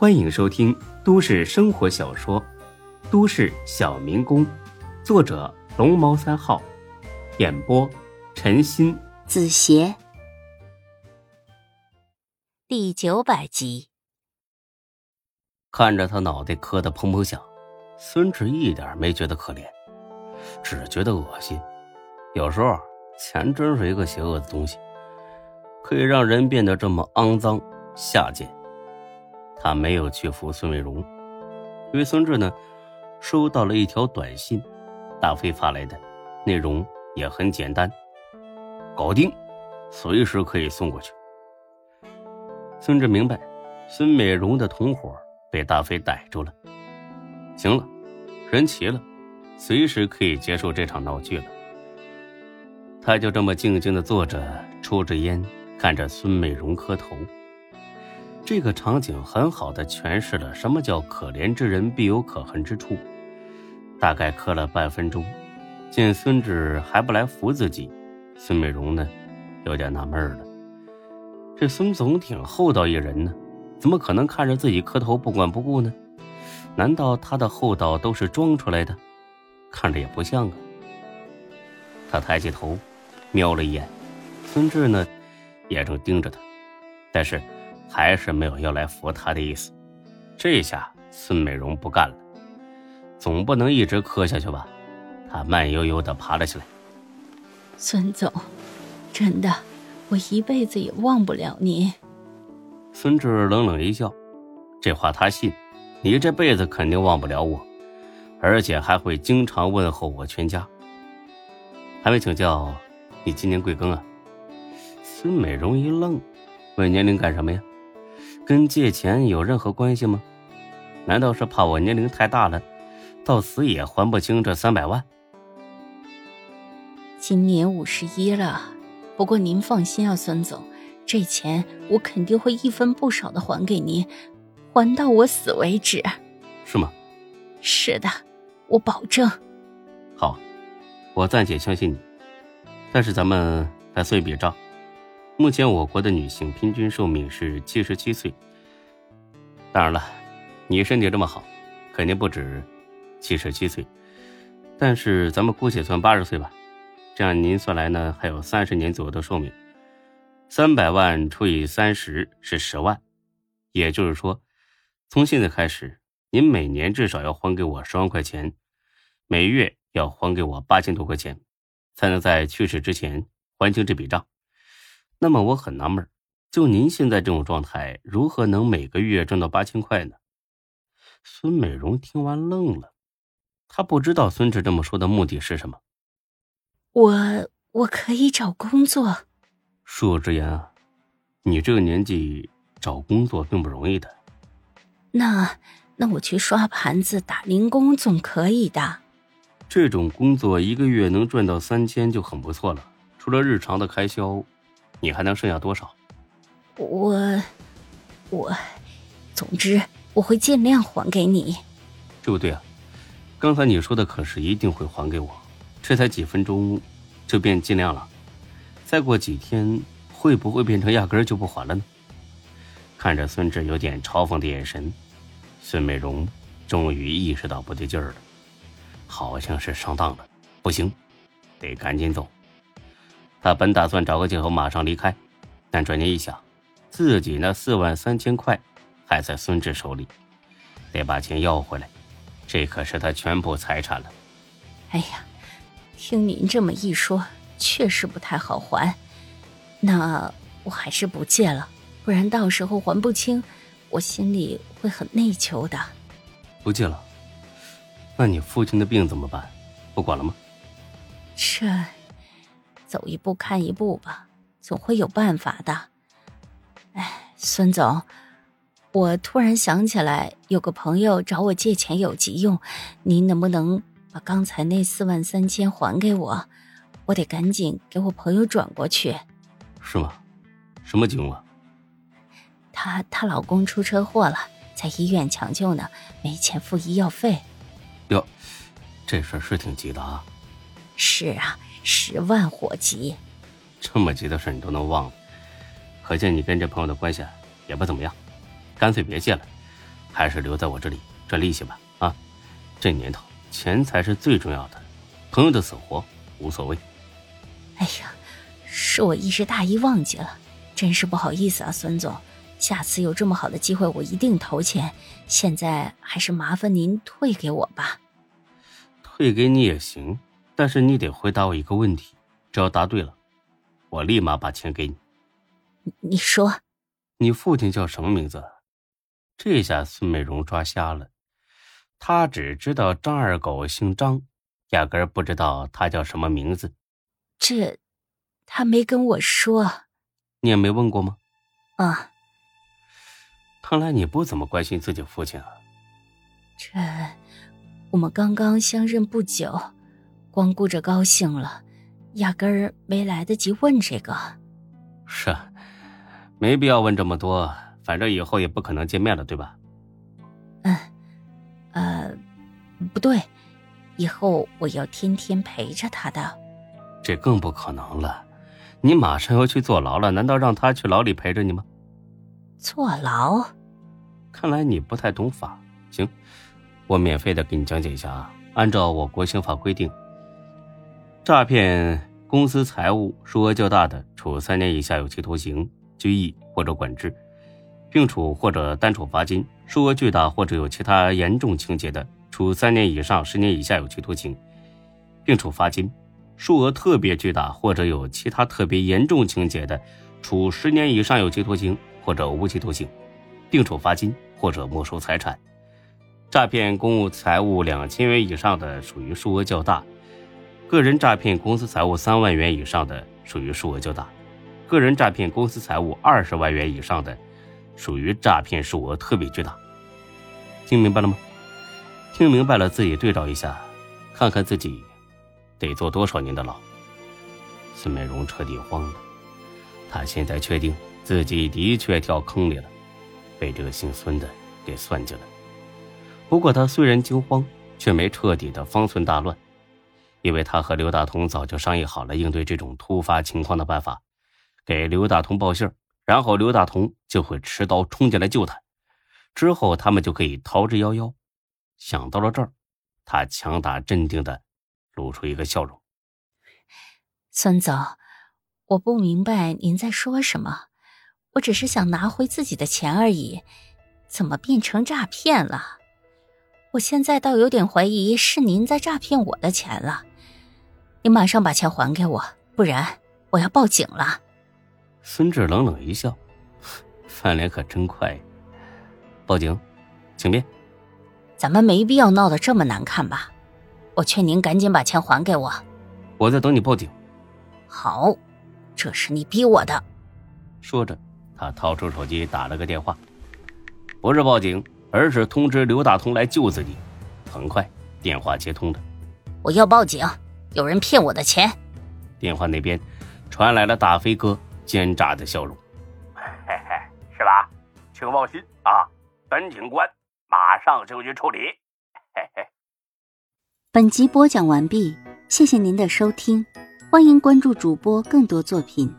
欢迎收听都市生活小说《都市小民工》，作者龙猫三号，演播陈鑫、子邪，第九百集。看着他脑袋磕得砰砰响，孙志一点没觉得可怜，只觉得恶心。有时候钱真是一个邪恶的东西，可以让人变得这么肮脏下贱。他没有去扶孙美荣，因为孙志呢收到了一条短信，大飞发来的，内容也很简单，搞定，随时可以送过去。孙志明白，孙美荣的同伙被大飞逮住了，行了，人齐了，随时可以结束这场闹剧了。他就这么静静的坐着，抽着烟，看着孙美荣磕头。这个场景很好的诠释了什么叫可怜之人必有可恨之处。大概磕了半分钟，见孙志还不来扶自己，孙美荣呢，有点纳闷了。这孙总挺厚道一人呢，怎么可能看着自己磕头不管不顾呢？难道他的厚道都是装出来的？看着也不像啊。他抬起头，瞄了一眼，孙志呢，也正盯着他，但是。还是没有要来扶他的意思，这下孙美容不干了，总不能一直磕下去吧？他慢悠悠的爬了起来。孙总，真的，我一辈子也忘不了您。孙志冷冷一笑，这话他信，你这辈子肯定忘不了我，而且还会经常问候我全家。还没请教，你今年贵庚啊？孙美容一愣，问年龄干什么呀？跟借钱有任何关系吗？难道是怕我年龄太大了，到死也还不清这三百万？今年五十一了，不过您放心啊，孙总，这钱我肯定会一分不少的还给您，还到我死为止。是吗？是的，我保证。好，我暂且相信你。但是咱们来算一笔账。目前我国的女性平均寿命是七十七岁。当然了，你身体这么好，肯定不止七十七岁。但是咱们姑且算八十岁吧，这样您算来呢还有三十年左右的寿命。三百万除以三十是十万，也就是说，从现在开始，您每年至少要还给我十万块钱，每月要还给我八千多块钱，才能在去世之前还清这笔账。那么我很纳闷，就您现在这种状态，如何能每个月挣到八千块呢？孙美容听完愣了，她不知道孙志这么说的目的是什么。我我可以找工作。恕我直言啊，你这个年纪找工作并不容易的。那那我去刷盘子、打零工总可以的。这种工作一个月能赚到三千就很不错了，除了日常的开销。你还能剩下多少？我，我，总之我会尽量还给你。对不对啊？刚才你说的可是一定会还给我，这才几分钟，就变尽量了。再过几天会不会变成压根就不还了呢？看着孙志有点嘲讽的眼神，孙美荣终于意识到不对劲儿了，好像是上当了，不行，得赶紧走。他本打算找个借口马上离开，但转念一想，自己那四万三千块还在孙志手里，得把钱要回来，这可是他全部财产了。哎呀，听您这么一说，确实不太好还。那我还是不借了，不然到时候还不清，我心里会很内疚的。不借了？那你父亲的病怎么办？不管了吗？这。走一步看一步吧，总会有办法的。哎，孙总，我突然想起来，有个朋友找我借钱有急用，您能不能把刚才那四万三千还给我？我得赶紧给我朋友转过去。是吗？什么急用啊？她她老公出车祸了，在医院抢救呢，没钱付医药费。哟，这事儿是挺急的啊。是啊。十万火急，这么急的事你都能忘了，可见你跟这朋友的关系也不怎么样。干脆别借了，还是留在我这里赚利息吧。啊，这年头钱才是最重要的，朋友的死活无所谓。哎呀，是我一时大意忘记了，真是不好意思啊，孙总。下次有这么好的机会，我一定投钱。现在还是麻烦您退给我吧。退给你也行，但是你得回答我一个问题，只要答对了，我立马把钱给你。你说，你父亲叫什么名字？这下孙美容抓瞎了，他只知道张二狗姓张，压根儿不知道他叫什么名字。这，他没跟我说。你也没问过吗？啊。看来你不怎么关心自己父亲啊。这，我们刚刚相认不久，光顾着高兴了，压根儿没来得及问这个。是啊，没必要问这么多，反正以后也不可能见面了，对吧？嗯，呃，不对，以后我要天天陪着他的。这更不可能了，你马上要去坐牢了，难道让他去牢里陪着你吗？坐牢。看来你不太懂法，行，我免费的给你讲解一下啊。按照我国刑法规定，诈骗公司财物数额较大的，处三年以下有期徒刑、拘役或者管制，并处或者单处罚金；数额巨大或者有其他严重情节的，处三年以上十年以下有期徒刑，并处罚金；数额特别巨大或者有其他特别严重情节的，处十年以上有期徒刑。或者无期徒刑。并处罚金或者没收财产，诈骗公务财物两千元以上的属于数额较大，个人诈骗公司财物三万元以上的属于数额较大，个人诈骗公司财物二十万元以上的属于诈骗数额特别巨大。听明白了吗？听明白了自己对照一下，看看自己得坐多少年的牢。孙美荣彻底慌了，他现在确定自己的确跳坑里了。被这个姓孙的给算计了。不过他虽然惊慌，却没彻底的方寸大乱，因为他和刘大同早就商议好了应对这种突发情况的办法，给刘大同报信然后刘大同就会持刀冲进来救他，之后他们就可以逃之夭夭。想到了这儿，他强打镇定的露出一个笑容：“孙总，我不明白您在说什么。”我只是想拿回自己的钱而已，怎么变成诈骗了？我现在倒有点怀疑是您在诈骗我的钱了。你马上把钱还给我，不然我要报警了。孙志冷冷一笑，翻脸可真快。报警，请便。咱们没必要闹得这么难看吧？我劝您赶紧把钱还给我。我在等你报警。好，这是你逼我的。说着。他掏出手机打了个电话，不是报警，而是通知刘大同来救自己。很快，电话接通了。我要报警，有人骗我的钱。电话那边传来了大飞哥奸诈的笑容：“嘿嘿，是吧？请放心啊，本警官马上就去处理。”嘿嘿。本集播讲完毕，谢谢您的收听，欢迎关注主播更多作品。